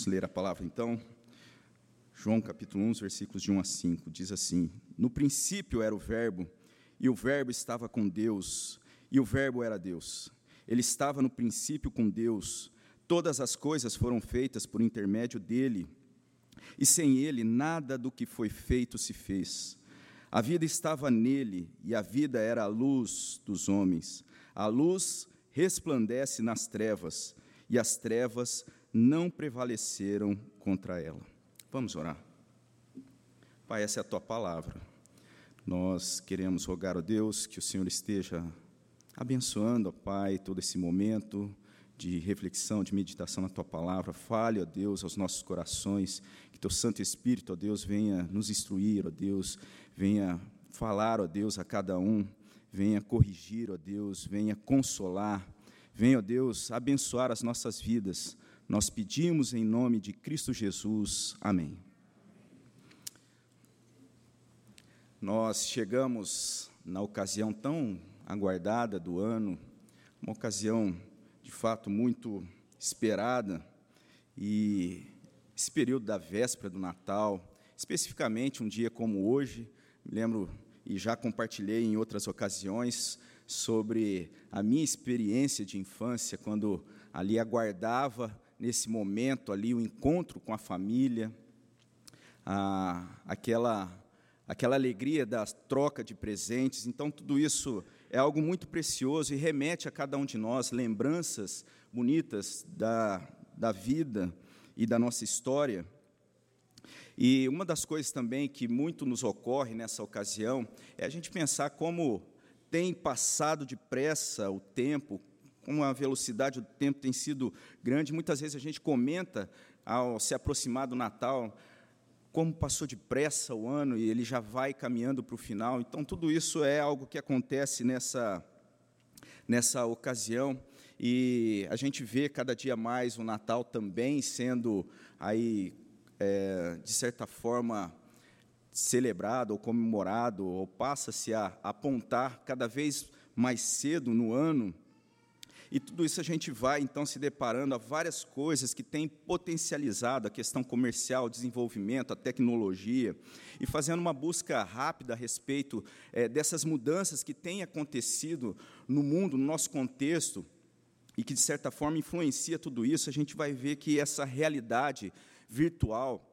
Vamos ler a palavra então. João capítulo 1, versículos de 1 a 5, diz assim: No princípio era o Verbo, e o Verbo estava com Deus, e o Verbo era Deus. Ele estava no princípio com Deus. Todas as coisas foram feitas por intermédio dele, e sem ele nada do que foi feito se fez. A vida estava nele, e a vida era a luz dos homens. A luz resplandece nas trevas, e as trevas não prevaleceram contra ela. Vamos orar. Pai, essa é a tua palavra. Nós queremos rogar a Deus que o Senhor esteja abençoando, ó Pai, todo esse momento de reflexão, de meditação na tua palavra. Fale, ó Deus, aos nossos corações, que teu Santo Espírito, ó Deus, venha nos instruir, ó Deus, venha falar, ó Deus, a cada um, venha corrigir, ó Deus, venha consolar, venha, ó Deus, abençoar as nossas vidas nós pedimos em nome de Cristo Jesus. Amém. Nós chegamos na ocasião tão aguardada do ano, uma ocasião de fato muito esperada, e esse período da véspera do Natal, especificamente um dia como hoje, me lembro e já compartilhei em outras ocasiões sobre a minha experiência de infância, quando ali aguardava nesse momento ali, o encontro com a família, a, aquela, aquela alegria da troca de presentes. Então, tudo isso é algo muito precioso e remete a cada um de nós lembranças bonitas da, da vida e da nossa história. E uma das coisas também que muito nos ocorre nessa ocasião é a gente pensar como tem passado depressa o tempo, como a velocidade do tempo tem sido grande, muitas vezes a gente comenta, ao se aproximar do Natal, como passou depressa o ano e ele já vai caminhando para o final. Então, tudo isso é algo que acontece nessa, nessa ocasião. E a gente vê cada dia mais o Natal também sendo aí, é, de certa forma, celebrado ou comemorado, ou passa-se a apontar cada vez mais cedo no ano e tudo isso a gente vai, então, se deparando a várias coisas que têm potencializado a questão comercial, o desenvolvimento, a tecnologia, e fazendo uma busca rápida a respeito é, dessas mudanças que têm acontecido no mundo, no nosso contexto, e que, de certa forma, influencia tudo isso, a gente vai ver que essa realidade virtual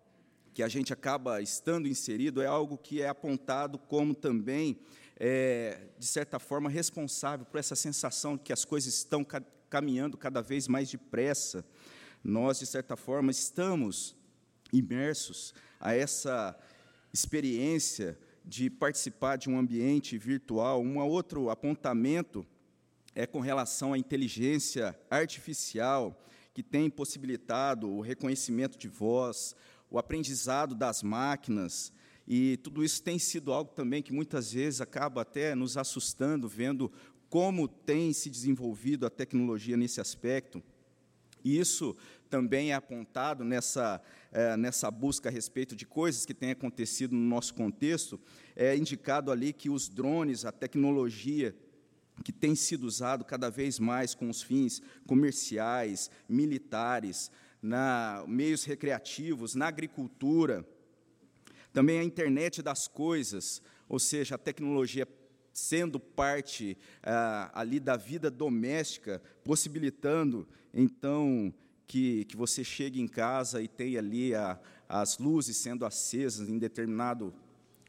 que a gente acaba estando inserido é algo que é apontado como também é, de certa forma, responsável por essa sensação de que as coisas estão ca caminhando cada vez mais depressa. Nós, de certa forma, estamos imersos a essa experiência de participar de um ambiente virtual. Um outro apontamento é com relação à inteligência artificial, que tem possibilitado o reconhecimento de voz, o aprendizado das máquinas, e tudo isso tem sido algo também que muitas vezes acaba até nos assustando, vendo como tem se desenvolvido a tecnologia nesse aspecto. E isso também é apontado nessa, é, nessa busca a respeito de coisas que têm acontecido no nosso contexto. É indicado ali que os drones, a tecnologia que tem sido usado cada vez mais com os fins comerciais, militares, na meios recreativos, na agricultura, também a internet das coisas, ou seja, a tecnologia sendo parte ah, ali da vida doméstica, possibilitando, então, que, que você chegue em casa e tenha ali a, as luzes sendo acesas em determinado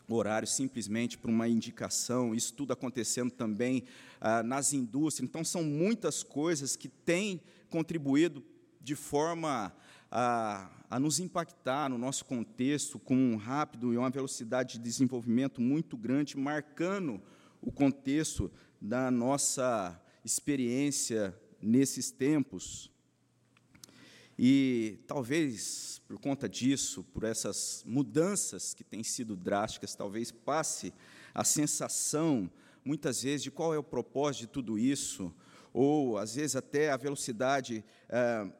horário, simplesmente por uma indicação, isso tudo acontecendo também ah, nas indústrias. Então, são muitas coisas que têm contribuído de forma a, a nos impactar no nosso contexto com um rápido e uma velocidade de desenvolvimento muito grande, marcando o contexto da nossa experiência nesses tempos. E talvez por conta disso, por essas mudanças que têm sido drásticas, talvez passe a sensação, muitas vezes, de qual é o propósito de tudo isso, ou às vezes até a velocidade. Eh,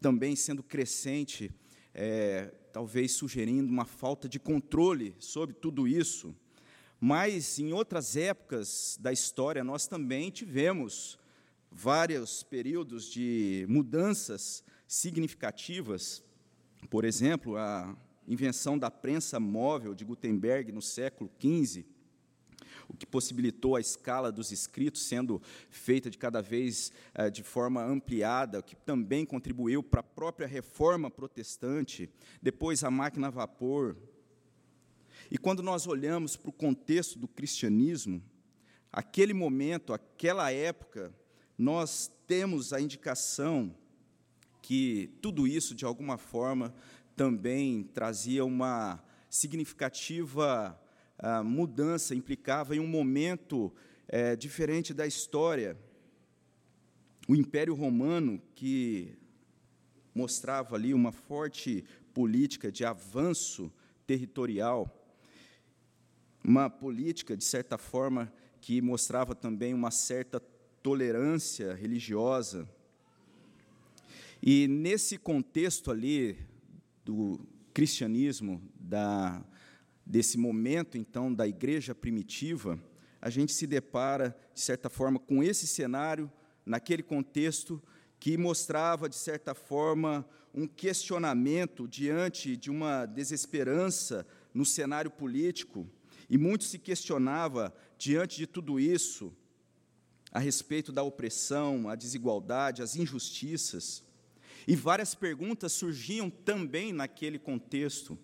também sendo crescente, é, talvez sugerindo uma falta de controle sobre tudo isso. Mas em outras épocas da história nós também tivemos vários períodos de mudanças significativas Por exemplo, a invenção da prensa móvel de Gutenberg no século XV, o que possibilitou a escala dos escritos sendo feita de cada vez eh, de forma ampliada, o que também contribuiu para a própria reforma protestante, depois a máquina a vapor. E quando nós olhamos para o contexto do cristianismo, aquele momento, aquela época, nós temos a indicação que tudo isso, de alguma forma, também trazia uma significativa uh, mudança, implicava em um momento uh, diferente da história. O Império Romano, que mostrava ali uma forte política de avanço territorial, uma política, de certa forma, que mostrava também uma certa tolerância religiosa. E nesse contexto ali do cristianismo, da, desse momento então da igreja primitiva, a gente se depara, de certa forma, com esse cenário, naquele contexto, que mostrava, de certa forma, um questionamento diante de uma desesperança no cenário político, e muito se questionava, diante de tudo isso, a respeito da opressão, a desigualdade, as injustiças. E várias perguntas surgiam também naquele contexto.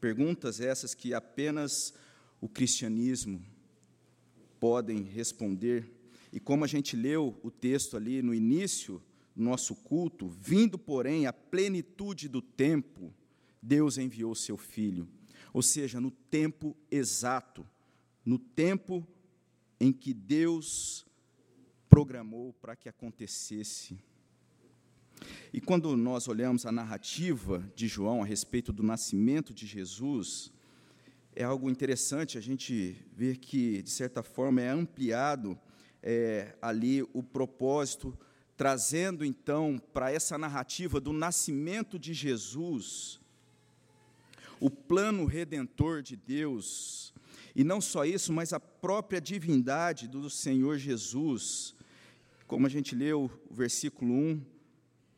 Perguntas essas que apenas o cristianismo podem responder. E como a gente leu o texto ali no início do nosso culto, vindo, porém, a plenitude do tempo, Deus enviou seu filho ou seja, no tempo exato, no tempo em que Deus programou para que acontecesse. E quando nós olhamos a narrativa de João a respeito do nascimento de Jesus, é algo interessante a gente ver que, de certa forma, é ampliado é, ali o propósito, trazendo então para essa narrativa do nascimento de Jesus o plano redentor de Deus, e não só isso, mas a própria divindade do Senhor Jesus, como a gente leu o versículo 1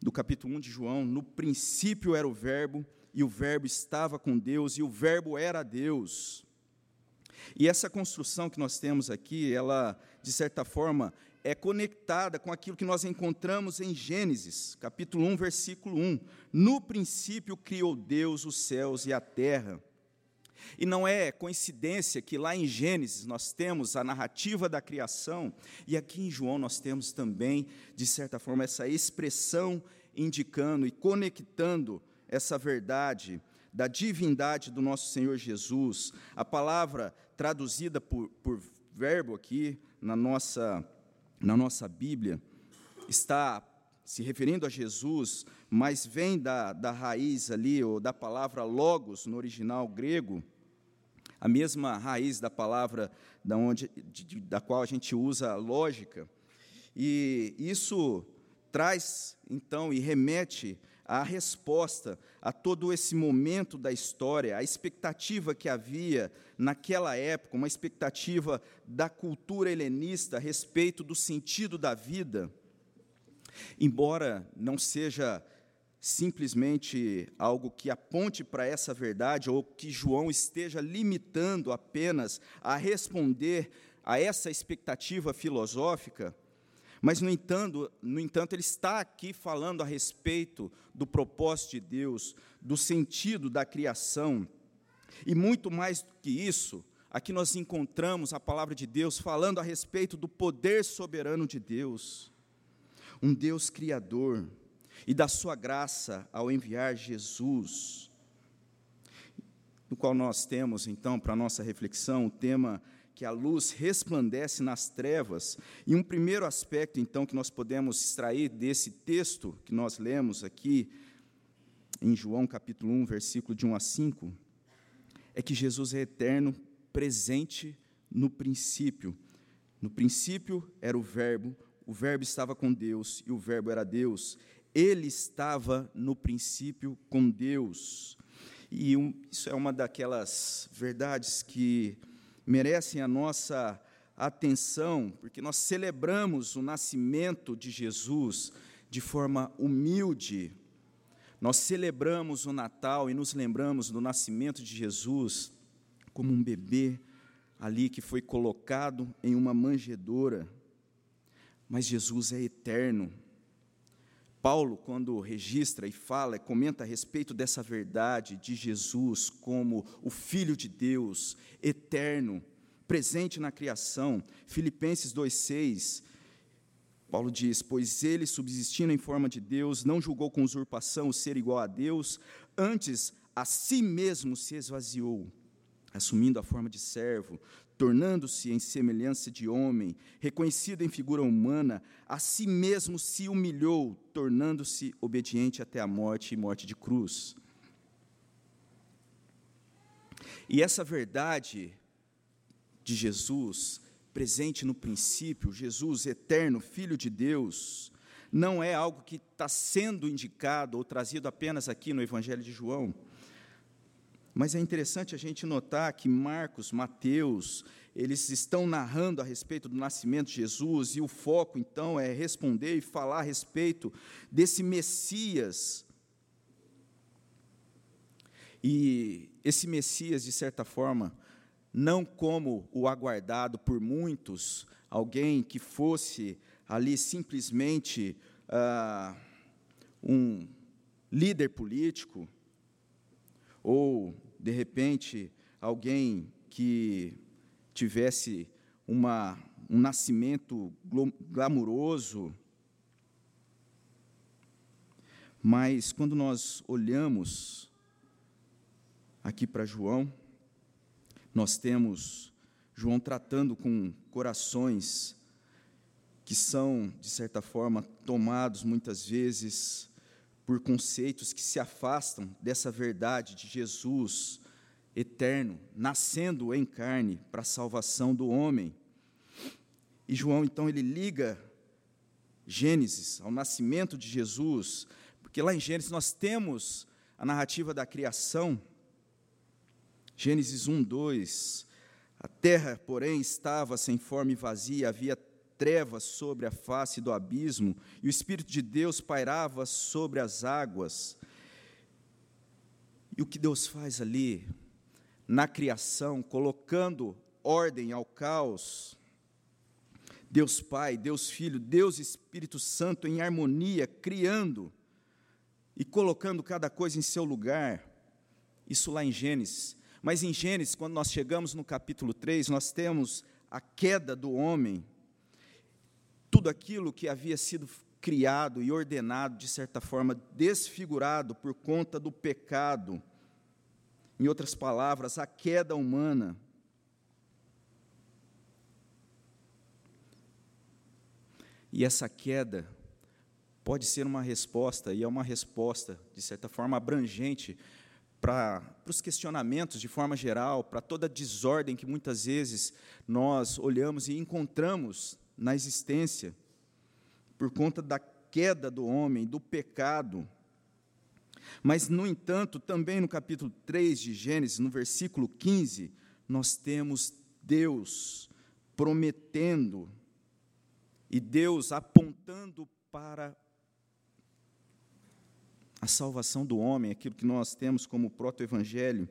do capítulo 1 de João, no princípio era o Verbo, e o Verbo estava com Deus, e o Verbo era Deus. E essa construção que nós temos aqui, ela, de certa forma, é conectada com aquilo que nós encontramos em Gênesis, capítulo 1, versículo 1. No princípio criou Deus os céus e a terra. E não é coincidência que lá em Gênesis nós temos a narrativa da criação, e aqui em João nós temos também, de certa forma, essa expressão indicando e conectando essa verdade da divindade do nosso Senhor Jesus. A palavra traduzida por, por verbo aqui na nossa na nossa Bíblia está se referindo a Jesus, mas vem da, da raiz ali, ou da palavra logos no original grego, a mesma raiz da palavra da, onde, de, da qual a gente usa lógica. E isso traz, então, e remete à resposta a todo esse momento da história, a expectativa que havia naquela época, uma expectativa da cultura helenista a respeito do sentido da vida, embora não seja simplesmente algo que aponte para essa verdade ou que João esteja limitando apenas a responder a essa expectativa filosófica, mas, no entanto, no entanto, ele está aqui falando a respeito do propósito de Deus, do sentido da criação. E muito mais do que isso, aqui nós encontramos a palavra de Deus falando a respeito do poder soberano de Deus, um Deus criador, e da sua graça ao enviar Jesus, no qual nós temos, então, para nossa reflexão, o tema que a luz resplandece nas trevas. E um primeiro aspecto, então, que nós podemos extrair desse texto que nós lemos aqui, em João capítulo 1, versículo de 1 a 5, é que Jesus é eterno, presente no princípio. No princípio era o Verbo, o Verbo estava com Deus e o Verbo era Deus. Ele estava no princípio com Deus. E um, isso é uma daquelas verdades que merecem a nossa atenção, porque nós celebramos o nascimento de Jesus de forma humilde, nós celebramos o Natal e nos lembramos do nascimento de Jesus como um bebê ali que foi colocado em uma manjedoura. Mas Jesus é eterno. Paulo, quando registra e fala, comenta a respeito dessa verdade de Jesus como o Filho de Deus, eterno, presente na criação. Filipenses 2,6, Paulo diz: Pois ele, subsistindo em forma de Deus, não julgou com usurpação o ser igual a Deus, antes a si mesmo se esvaziou assumindo a forma de servo, tornando-se em semelhança de homem, reconhecido em figura humana, a si mesmo se humilhou, tornando-se obediente até a morte e morte de cruz. E essa verdade de Jesus, presente no princípio, Jesus eterno, Filho de Deus, não é algo que está sendo indicado ou trazido apenas aqui no Evangelho de João mas é interessante a gente notar que Marcos, Mateus, eles estão narrando a respeito do nascimento de Jesus, e o foco, então, é responder e falar a respeito desse Messias. E esse Messias, de certa forma, não como o aguardado por muitos, alguém que fosse ali simplesmente ah, um líder político, ou, de repente, alguém que tivesse uma, um nascimento glamuroso. Mas quando nós olhamos aqui para João, nós temos João tratando com corações que são, de certa forma, tomados muitas vezes por conceitos que se afastam dessa verdade de Jesus eterno, nascendo em carne para a salvação do homem. E João, então, ele liga Gênesis ao nascimento de Jesus, porque lá em Gênesis nós temos a narrativa da criação. Gênesis 1, 2. A terra, porém, estava sem forma e vazia, havia trevas sobre a face do abismo, e o Espírito de Deus pairava sobre as águas. E o que Deus faz ali, na criação, colocando ordem ao caos, Deus Pai, Deus Filho, Deus Espírito Santo em harmonia, criando e colocando cada coisa em seu lugar. Isso lá em Gênesis. Mas em Gênesis, quando nós chegamos no capítulo 3, nós temos a queda do homem tudo aquilo que havia sido criado e ordenado, de certa forma, desfigurado por conta do pecado. Em outras palavras, a queda humana. E essa queda pode ser uma resposta, e é uma resposta, de certa forma, abrangente para os questionamentos de forma geral, para toda a desordem que muitas vezes nós olhamos e encontramos na existência, por conta da queda do homem, do pecado. Mas, no entanto, também no capítulo 3 de Gênesis, no versículo 15, nós temos Deus prometendo e Deus apontando para a salvação do homem, aquilo que nós temos como proto-evangelho.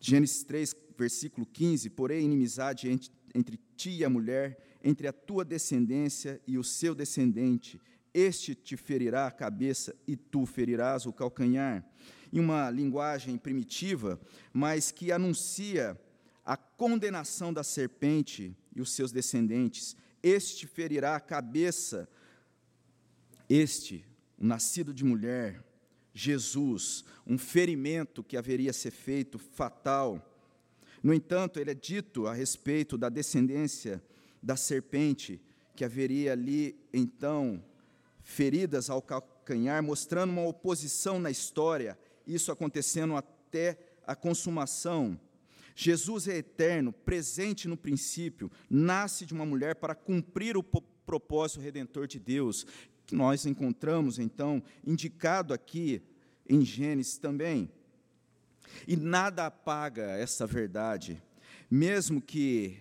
Gênesis 3, versículo 15: Porém, inimizade entre, entre ti e a mulher, entre a tua descendência e o seu descendente. Este te ferirá a cabeça e tu ferirás o calcanhar. Em uma linguagem primitiva, mas que anuncia a condenação da serpente e os seus descendentes. Este ferirá a cabeça. Este, o nascido de mulher, Jesus, um ferimento que haveria ser feito fatal. No entanto, ele é dito a respeito da descendência da serpente, que haveria ali, então, feridas ao calcanhar, mostrando uma oposição na história, isso acontecendo até a consumação. Jesus é eterno, presente no princípio, nasce de uma mulher para cumprir o propósito redentor de Deus, que nós encontramos, então, indicado aqui em Gênesis também. E nada apaga essa verdade, mesmo que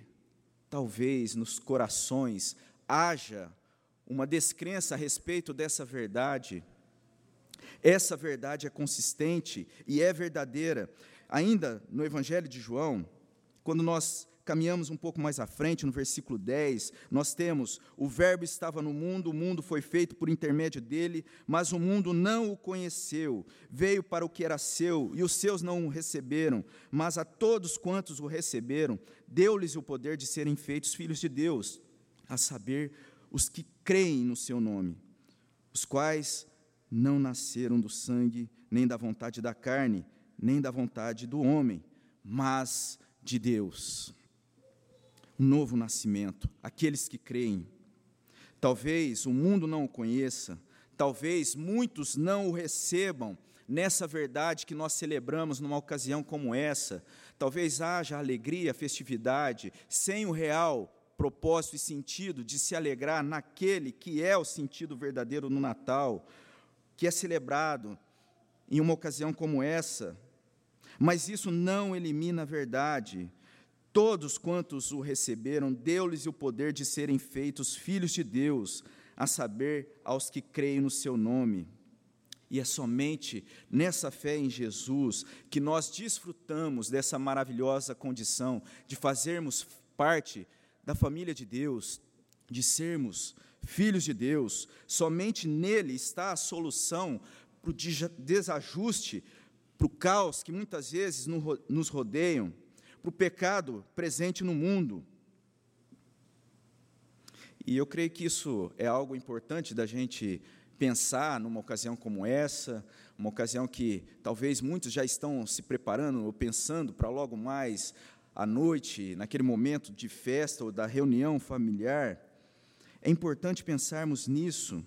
talvez nos corações haja uma descrença a respeito dessa verdade, Essa verdade é consistente e é verdadeira. Ainda no Evangelho de João, quando nós caminhamos um pouco mais à frente, no versículo 10, nós temos: O Verbo estava no mundo, o mundo foi feito por intermédio dele, mas o mundo não o conheceu. Veio para o que era seu, e os seus não o receberam, mas a todos quantos o receberam, deu-lhes o poder de serem feitos filhos de Deus, a saber, os que creem no seu nome, os quais não nasceram do sangue, nem da vontade da carne, nem da vontade do homem, mas de Deus novo nascimento, aqueles que creem. Talvez o mundo não o conheça, talvez muitos não o recebam nessa verdade que nós celebramos numa ocasião como essa. Talvez haja alegria, festividade, sem o real propósito e sentido de se alegrar naquele que é o sentido verdadeiro no Natal, que é celebrado em uma ocasião como essa. Mas isso não elimina a verdade Todos quantos o receberam, deu-lhes o poder de serem feitos filhos de Deus, a saber, aos que creem no seu nome. E é somente nessa fé em Jesus que nós desfrutamos dessa maravilhosa condição de fazermos parte da família de Deus, de sermos filhos de Deus. Somente nele está a solução para o desajuste, para o caos que muitas vezes nos rodeiam para o pecado presente no mundo. E eu creio que isso é algo importante da gente pensar numa ocasião como essa, uma ocasião que talvez muitos já estão se preparando ou pensando para logo mais à noite, naquele momento de festa ou da reunião familiar. É importante pensarmos nisso,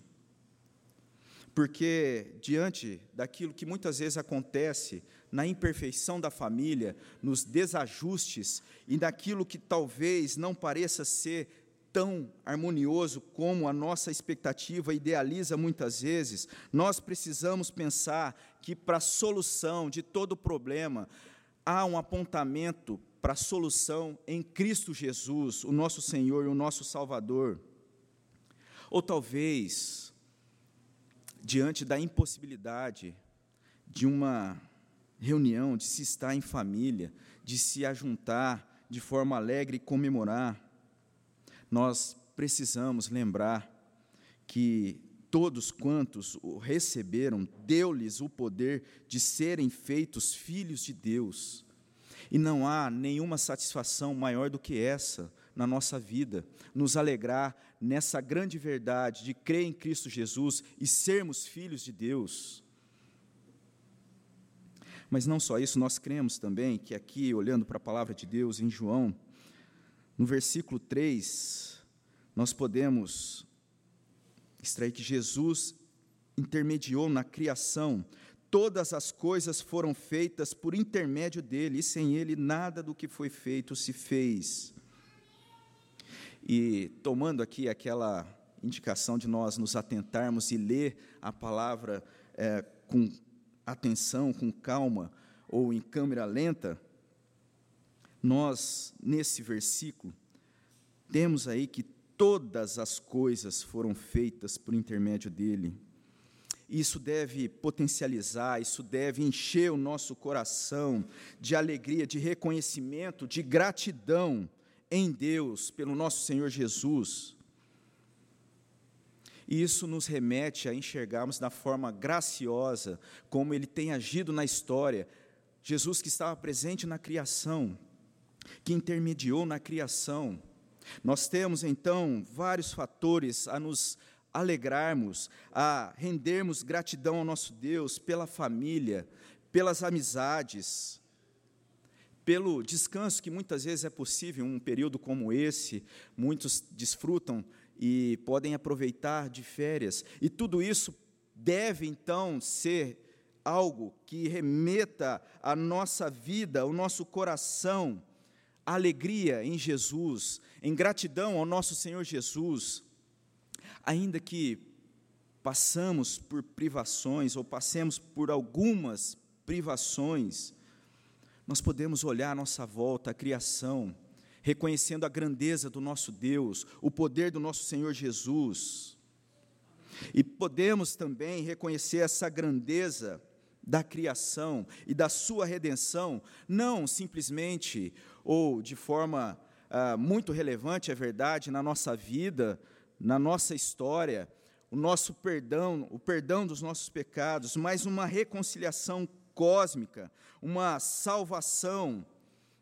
porque diante daquilo que muitas vezes acontece na imperfeição da família, nos desajustes e naquilo que talvez não pareça ser tão harmonioso como a nossa expectativa idealiza muitas vezes, nós precisamos pensar que para a solução de todo problema há um apontamento para a solução em Cristo Jesus, o nosso Senhor e o nosso Salvador. Ou talvez, diante da impossibilidade de uma reunião, de se estar em família, de se ajuntar de forma alegre e comemorar, nós precisamos lembrar que todos quantos o receberam, deu-lhes o poder de serem feitos filhos de Deus. E não há nenhuma satisfação maior do que essa na nossa vida, nos alegrar nessa grande verdade de crer em Cristo Jesus e sermos filhos de Deus. Mas não só isso, nós cremos também que aqui, olhando para a palavra de Deus em João, no versículo 3, nós podemos extrair que Jesus intermediou na criação, todas as coisas foram feitas por intermédio dele, e sem ele nada do que foi feito se fez. E tomando aqui aquela indicação de nós nos atentarmos e ler a palavra é, com atenção, com calma ou em câmera lenta, nós, nesse versículo, temos aí que todas as coisas foram feitas por intermédio dele. Isso deve potencializar, isso deve encher o nosso coração de alegria, de reconhecimento, de gratidão em Deus pelo nosso Senhor Jesus. E isso nos remete a enxergarmos da forma graciosa como ele tem agido na história. Jesus que estava presente na criação, que intermediou na criação. Nós temos então vários fatores a nos alegrarmos, a rendermos gratidão ao nosso Deus pela família, pelas amizades, pelo descanso que muitas vezes é possível em um período como esse, muitos desfrutam e podem aproveitar de férias. E tudo isso deve então ser algo que remeta a nossa vida, o nosso coração, a alegria em Jesus, em gratidão ao nosso Senhor Jesus. Ainda que passamos por privações ou passemos por algumas privações, nós podemos olhar à nossa volta, a criação, reconhecendo a grandeza do nosso Deus, o poder do nosso Senhor Jesus. E podemos também reconhecer essa grandeza da criação e da sua redenção, não simplesmente ou de forma ah, muito relevante, é verdade, na nossa vida, na nossa história, o nosso perdão, o perdão dos nossos pecados, mas uma reconciliação cósmica, uma salvação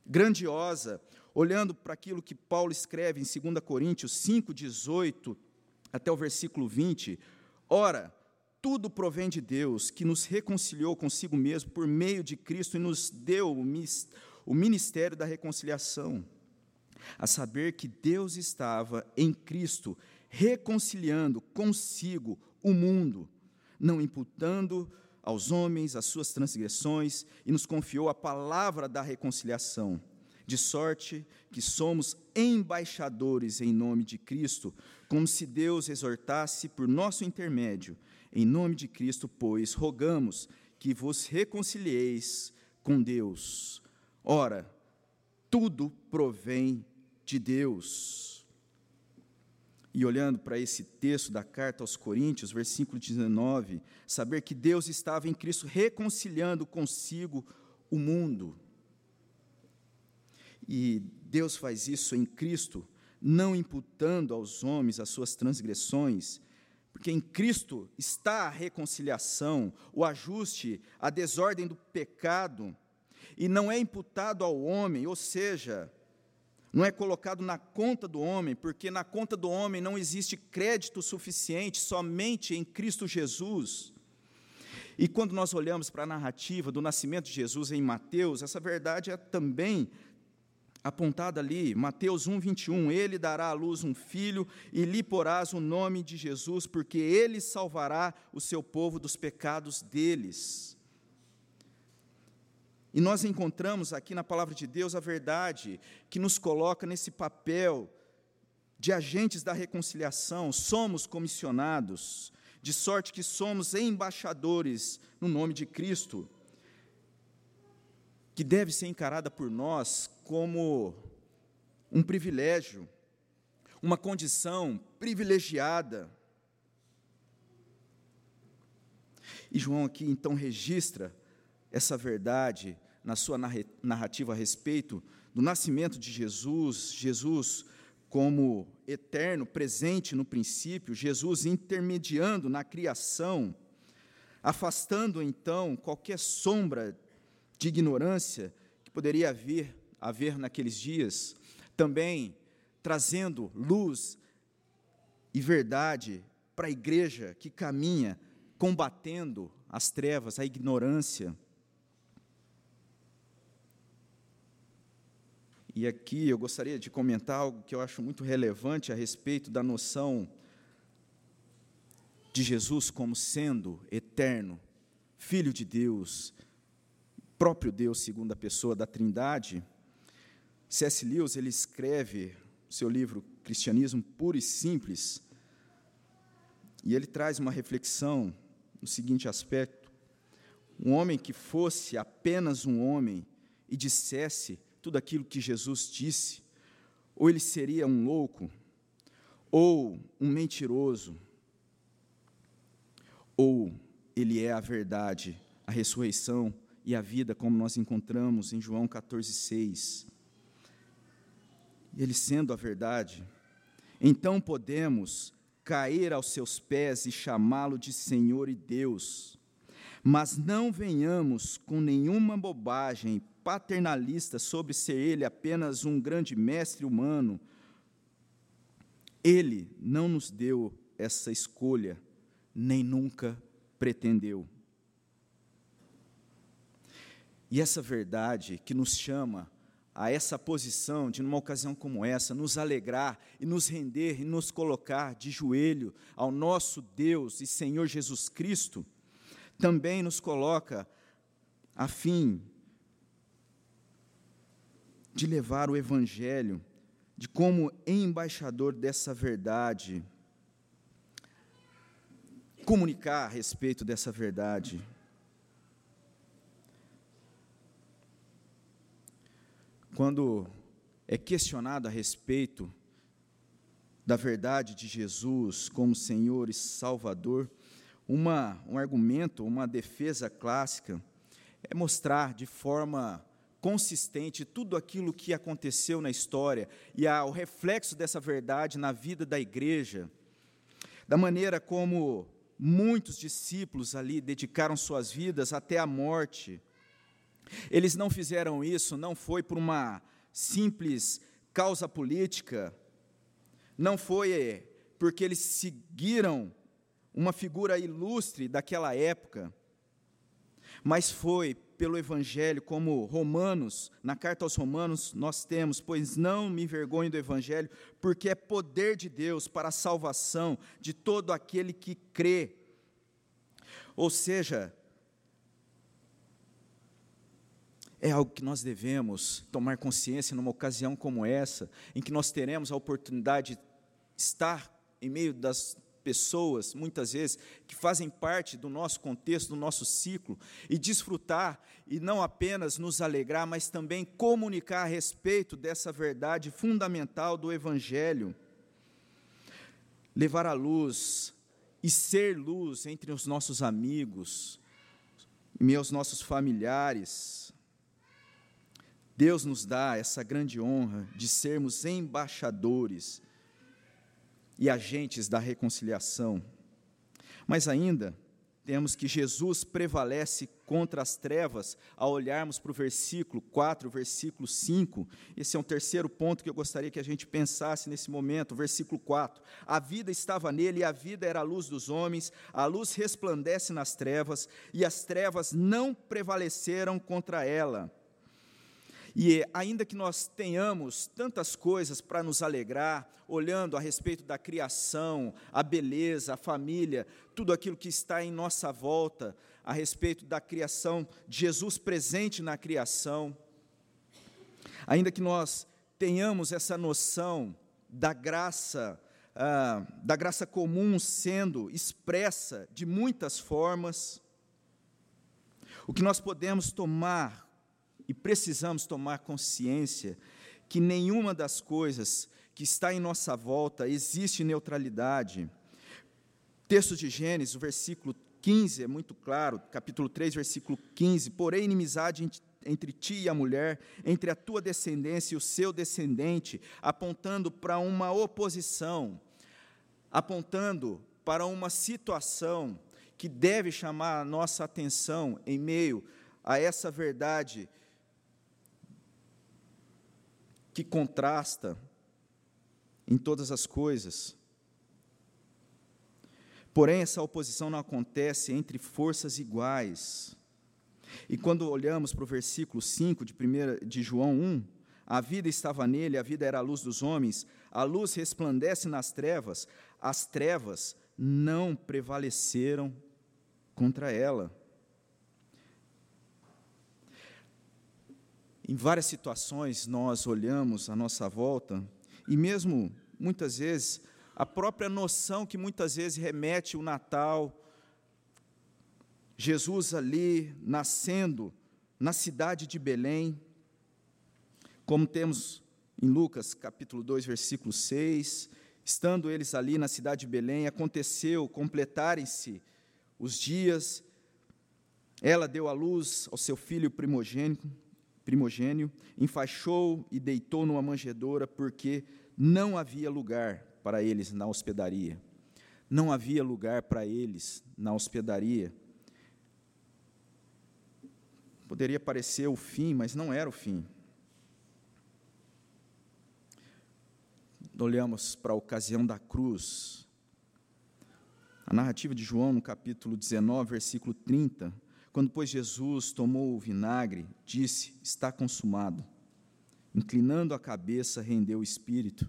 grandiosa, olhando para aquilo que Paulo escreve em 2 Coríntios 5:18 até o versículo 20, ora, tudo provém de Deus, que nos reconciliou consigo mesmo por meio de Cristo e nos deu o ministério da reconciliação, a saber que Deus estava em Cristo reconciliando consigo o mundo, não imputando aos homens as suas transgressões, e nos confiou a palavra da reconciliação, de sorte que somos embaixadores em nome de Cristo, como se Deus exortasse por nosso intermédio. Em nome de Cristo, pois, rogamos que vos reconcilieis com Deus. Ora, tudo provém de Deus. E olhando para esse texto da carta aos Coríntios, versículo 19, saber que Deus estava em Cristo reconciliando consigo o mundo. E Deus faz isso em Cristo, não imputando aos homens as suas transgressões, porque em Cristo está a reconciliação, o ajuste, a desordem do pecado, e não é imputado ao homem, ou seja, não é colocado na conta do homem, porque na conta do homem não existe crédito suficiente, somente em Cristo Jesus. E quando nós olhamos para a narrativa do nascimento de Jesus em Mateus, essa verdade é também apontada ali, Mateus 1, 21, ele dará à luz um filho e lhe porás o nome de Jesus, porque ele salvará o seu povo dos pecados deles. E nós encontramos aqui na palavra de Deus a verdade que nos coloca nesse papel de agentes da reconciliação, somos comissionados, de sorte que somos embaixadores no nome de Cristo, que deve ser encarada por nós como um privilégio, uma condição privilegiada. E João aqui então registra essa verdade na sua narrativa a respeito do nascimento de Jesus, Jesus como eterno, presente no princípio, Jesus intermediando na criação, afastando então qualquer sombra de ignorância que poderia haver, haver naqueles dias, também trazendo luz e verdade para a igreja que caminha combatendo as trevas, a ignorância. E aqui eu gostaria de comentar algo que eu acho muito relevante a respeito da noção de Jesus como sendo eterno, Filho de Deus, próprio Deus, segunda pessoa da Trindade. C.S. Lewis ele escreve seu livro Cristianismo Puro e Simples, e ele traz uma reflexão no seguinte aspecto: um homem que fosse apenas um homem e dissesse tudo aquilo que Jesus disse, ou ele seria um louco, ou um mentiroso, ou ele é a verdade, a ressurreição e a vida, como nós encontramos em João 14,6. Ele sendo a verdade, então podemos cair aos seus pés e chamá-lo de Senhor e Deus, mas não venhamos com nenhuma bobagem paternalista sobre ser ele apenas um grande mestre humano, ele não nos deu essa escolha, nem nunca pretendeu. E essa verdade que nos chama a essa posição de, numa ocasião como essa, nos alegrar e nos render e nos colocar de joelho ao nosso Deus e Senhor Jesus Cristo, também nos coloca a fim de levar o Evangelho, de como embaixador dessa verdade, comunicar a respeito dessa verdade. Quando é questionado a respeito da verdade de Jesus como Senhor e Salvador, uma, um argumento, uma defesa clássica é mostrar de forma consistente tudo aquilo que aconteceu na história e o reflexo dessa verdade na vida da igreja, da maneira como muitos discípulos ali dedicaram suas vidas até a morte. Eles não fizeram isso, não foi por uma simples causa política, não foi porque eles seguiram uma figura ilustre daquela época, mas foi pelo Evangelho, como Romanos, na carta aos Romanos, nós temos, pois não me envergonho do Evangelho, porque é poder de Deus para a salvação de todo aquele que crê. Ou seja, é algo que nós devemos tomar consciência numa ocasião como essa, em que nós teremos a oportunidade de estar em meio das pessoas, muitas vezes, que fazem parte do nosso contexto, do nosso ciclo, e desfrutar, e não apenas nos alegrar, mas também comunicar a respeito dessa verdade fundamental do Evangelho. Levar a luz e ser luz entre os nossos amigos, meus nossos familiares. Deus nos dá essa grande honra de sermos embaixadores e agentes da reconciliação. Mas ainda temos que Jesus prevalece contra as trevas ao olharmos para o versículo 4, versículo 5. Esse é um terceiro ponto que eu gostaria que a gente pensasse nesse momento, versículo 4. A vida estava nele e a vida era a luz dos homens, a luz resplandece nas trevas e as trevas não prevaleceram contra ela. E ainda que nós tenhamos tantas coisas para nos alegrar, olhando a respeito da criação, a beleza, a família, tudo aquilo que está em nossa volta, a respeito da criação, Jesus presente na criação, ainda que nós tenhamos essa noção da graça, ah, da graça comum sendo expressa de muitas formas, o que nós podemos tomar e precisamos tomar consciência que nenhuma das coisas que está em nossa volta existe neutralidade. Texto de Gênesis, o versículo 15 é muito claro, capítulo 3, versículo 15: Porém, inimizade entre ti e a mulher, entre a tua descendência e o seu descendente, apontando para uma oposição, apontando para uma situação que deve chamar a nossa atenção em meio a essa verdade que contrasta em todas as coisas. Porém, essa oposição não acontece entre forças iguais. E quando olhamos para o versículo 5 de, primeira, de João 1, a vida estava nele, a vida era a luz dos homens, a luz resplandece nas trevas, as trevas não prevaleceram contra ela. Em várias situações nós olhamos à nossa volta e mesmo muitas vezes a própria noção que muitas vezes remete o Natal, Jesus ali nascendo na cidade de Belém, como temos em Lucas capítulo 2, versículo 6, estando eles ali na cidade de Belém, aconteceu completarem-se os dias, ela deu à luz ao seu filho primogênito, primogênio, enfaixou e deitou numa manjedoura, porque não havia lugar para eles na hospedaria. Não havia lugar para eles na hospedaria. Poderia parecer o fim, mas não era o fim. Olhamos para a ocasião da cruz. A narrativa de João, no capítulo 19, versículo 30, quando, pois, Jesus tomou o vinagre, disse: Está consumado. Inclinando a cabeça, rendeu o espírito.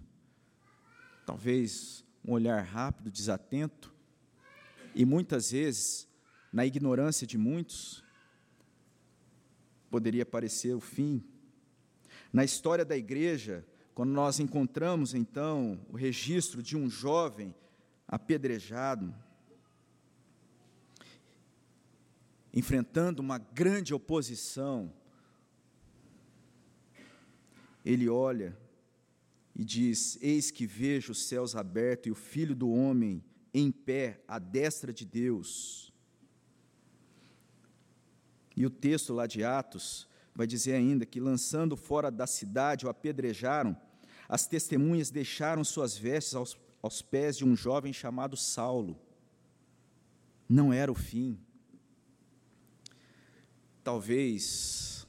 Talvez um olhar rápido, desatento, e muitas vezes, na ignorância de muitos, poderia parecer o fim. Na história da igreja, quando nós encontramos então o registro de um jovem apedrejado, enfrentando uma grande oposição, ele olha e diz: Eis que vejo os céus abertos e o filho do homem em pé à destra de Deus. E o texto lá de Atos vai dizer ainda que, lançando fora da cidade, o apedrejaram, as testemunhas deixaram suas vestes aos, aos pés de um jovem chamado Saulo. Não era o fim. Talvez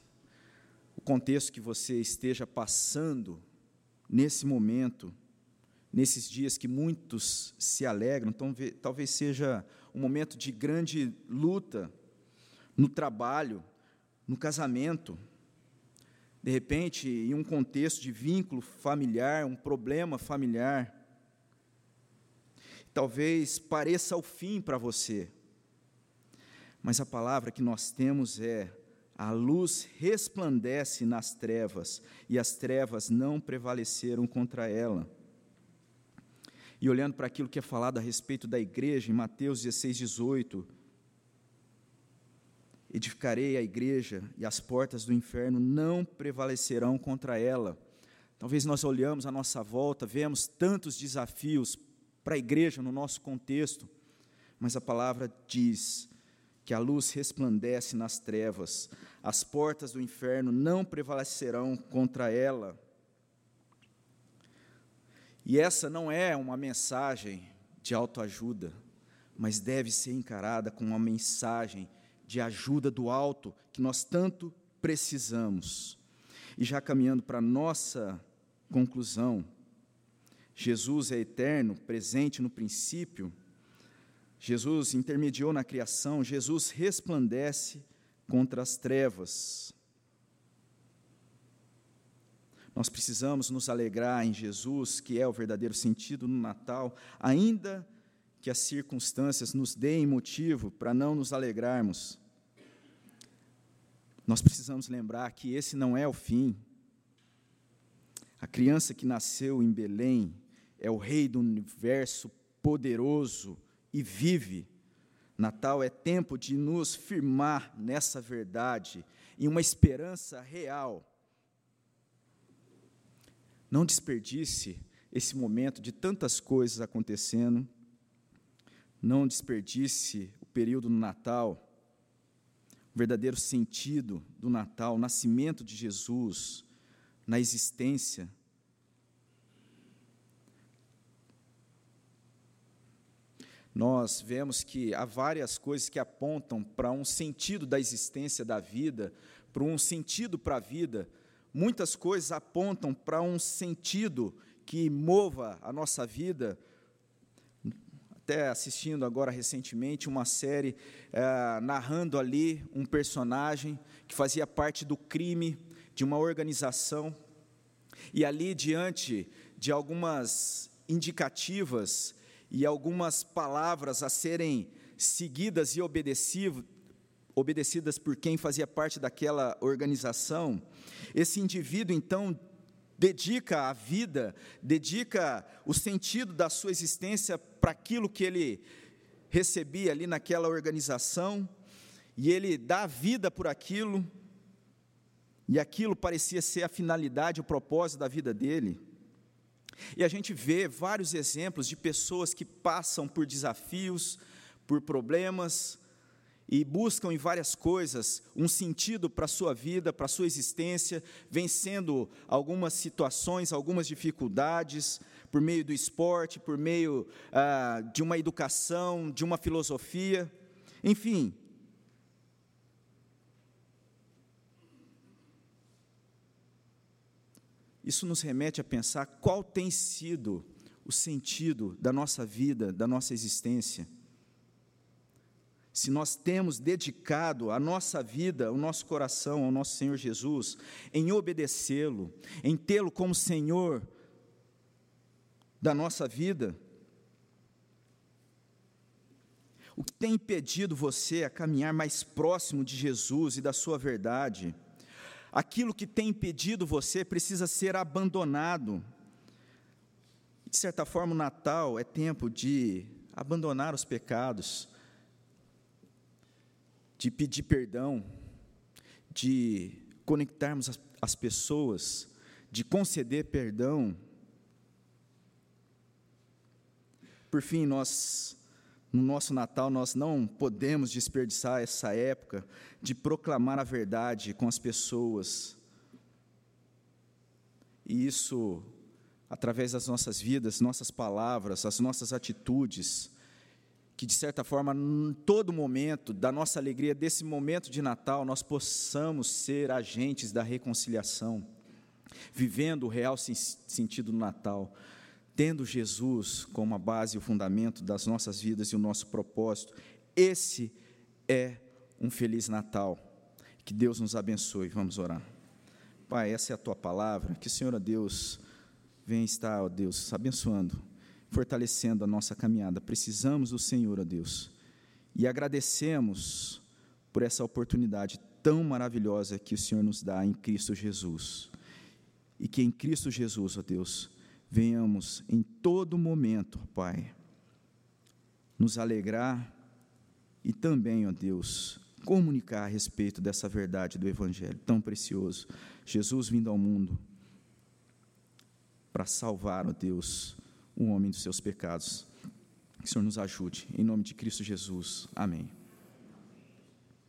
o contexto que você esteja passando nesse momento, nesses dias que muitos se alegram, então, talvez seja um momento de grande luta no trabalho, no casamento, de repente, em um contexto de vínculo familiar, um problema familiar. Talvez pareça o fim para você, mas a palavra que nós temos é: a luz resplandece nas trevas, e as trevas não prevaleceram contra ela. E olhando para aquilo que é falado a respeito da igreja, em Mateus 16, 18, edificarei a igreja e as portas do inferno não prevalecerão contra ela. Talvez nós olhamos à nossa volta, vemos tantos desafios para a igreja no nosso contexto, mas a palavra diz: que a luz resplandece nas trevas, as portas do inferno não prevalecerão contra ela. E essa não é uma mensagem de autoajuda, mas deve ser encarada como uma mensagem de ajuda do alto que nós tanto precisamos. E já caminhando para a nossa conclusão, Jesus é eterno, presente no princípio, Jesus intermediou na criação, Jesus resplandece contra as trevas. Nós precisamos nos alegrar em Jesus, que é o verdadeiro sentido no Natal, ainda que as circunstâncias nos deem motivo para não nos alegrarmos. Nós precisamos lembrar que esse não é o fim. A criança que nasceu em Belém é o Rei do universo poderoso, e vive. Natal é tempo de nos firmar nessa verdade, em uma esperança real. Não desperdice esse momento de tantas coisas acontecendo, não desperdice o período no Natal, o verdadeiro sentido do Natal, o nascimento de Jesus na existência nós vemos que há várias coisas que apontam para um sentido da existência da vida, para um sentido para a vida. Muitas coisas apontam para um sentido que mova a nossa vida. Até assistindo agora recentemente uma série é, narrando ali um personagem que fazia parte do crime de uma organização. E ali, diante de algumas indicativas e algumas palavras a serem seguidas e obedecidas por quem fazia parte daquela organização, esse indivíduo então dedica a vida, dedica o sentido da sua existência para aquilo que ele recebia ali naquela organização, e ele dá vida por aquilo, e aquilo parecia ser a finalidade, o propósito da vida dele. E a gente vê vários exemplos de pessoas que passam por desafios, por problemas, e buscam em várias coisas um sentido para a sua vida, para a sua existência, vencendo algumas situações, algumas dificuldades, por meio do esporte, por meio ah, de uma educação, de uma filosofia, enfim, Isso nos remete a pensar qual tem sido o sentido da nossa vida, da nossa existência. Se nós temos dedicado a nossa vida, o nosso coração ao nosso Senhor Jesus, em obedecê-lo, em tê-lo como Senhor da nossa vida, o que tem impedido você a caminhar mais próximo de Jesus e da sua verdade? Aquilo que tem impedido você precisa ser abandonado. De certa forma, o Natal é tempo de abandonar os pecados, de pedir perdão, de conectarmos as, pessoas, de conceder perdão. Por fim, nós no nosso Natal, nós não podemos desperdiçar essa época de proclamar a verdade com as pessoas. E isso, através das nossas vidas, nossas palavras, as nossas atitudes, que de certa forma, em todo momento da nossa alegria, desse momento de Natal, nós possamos ser agentes da reconciliação, vivendo o real sentido do Natal, tendo Jesus como a base e o fundamento das nossas vidas e o nosso propósito. Esse é um feliz Natal. Que Deus nos abençoe. Vamos orar. Pai, essa é a tua palavra. Que o Senhor, a Deus, venha estar, ó Deus, abençoando fortalecendo a nossa caminhada. Precisamos do Senhor, ó Deus. E agradecemos por essa oportunidade tão maravilhosa que o Senhor nos dá em Cristo Jesus. E que em Cristo Jesus, ó Deus, venhamos em todo momento, Pai, nos alegrar e também, ó Deus, comunicar a respeito dessa verdade do Evangelho tão precioso. Jesus vindo ao mundo para salvar, ó Deus, o homem dos seus pecados. Que o Senhor nos ajude. Em nome de Cristo Jesus. Amém.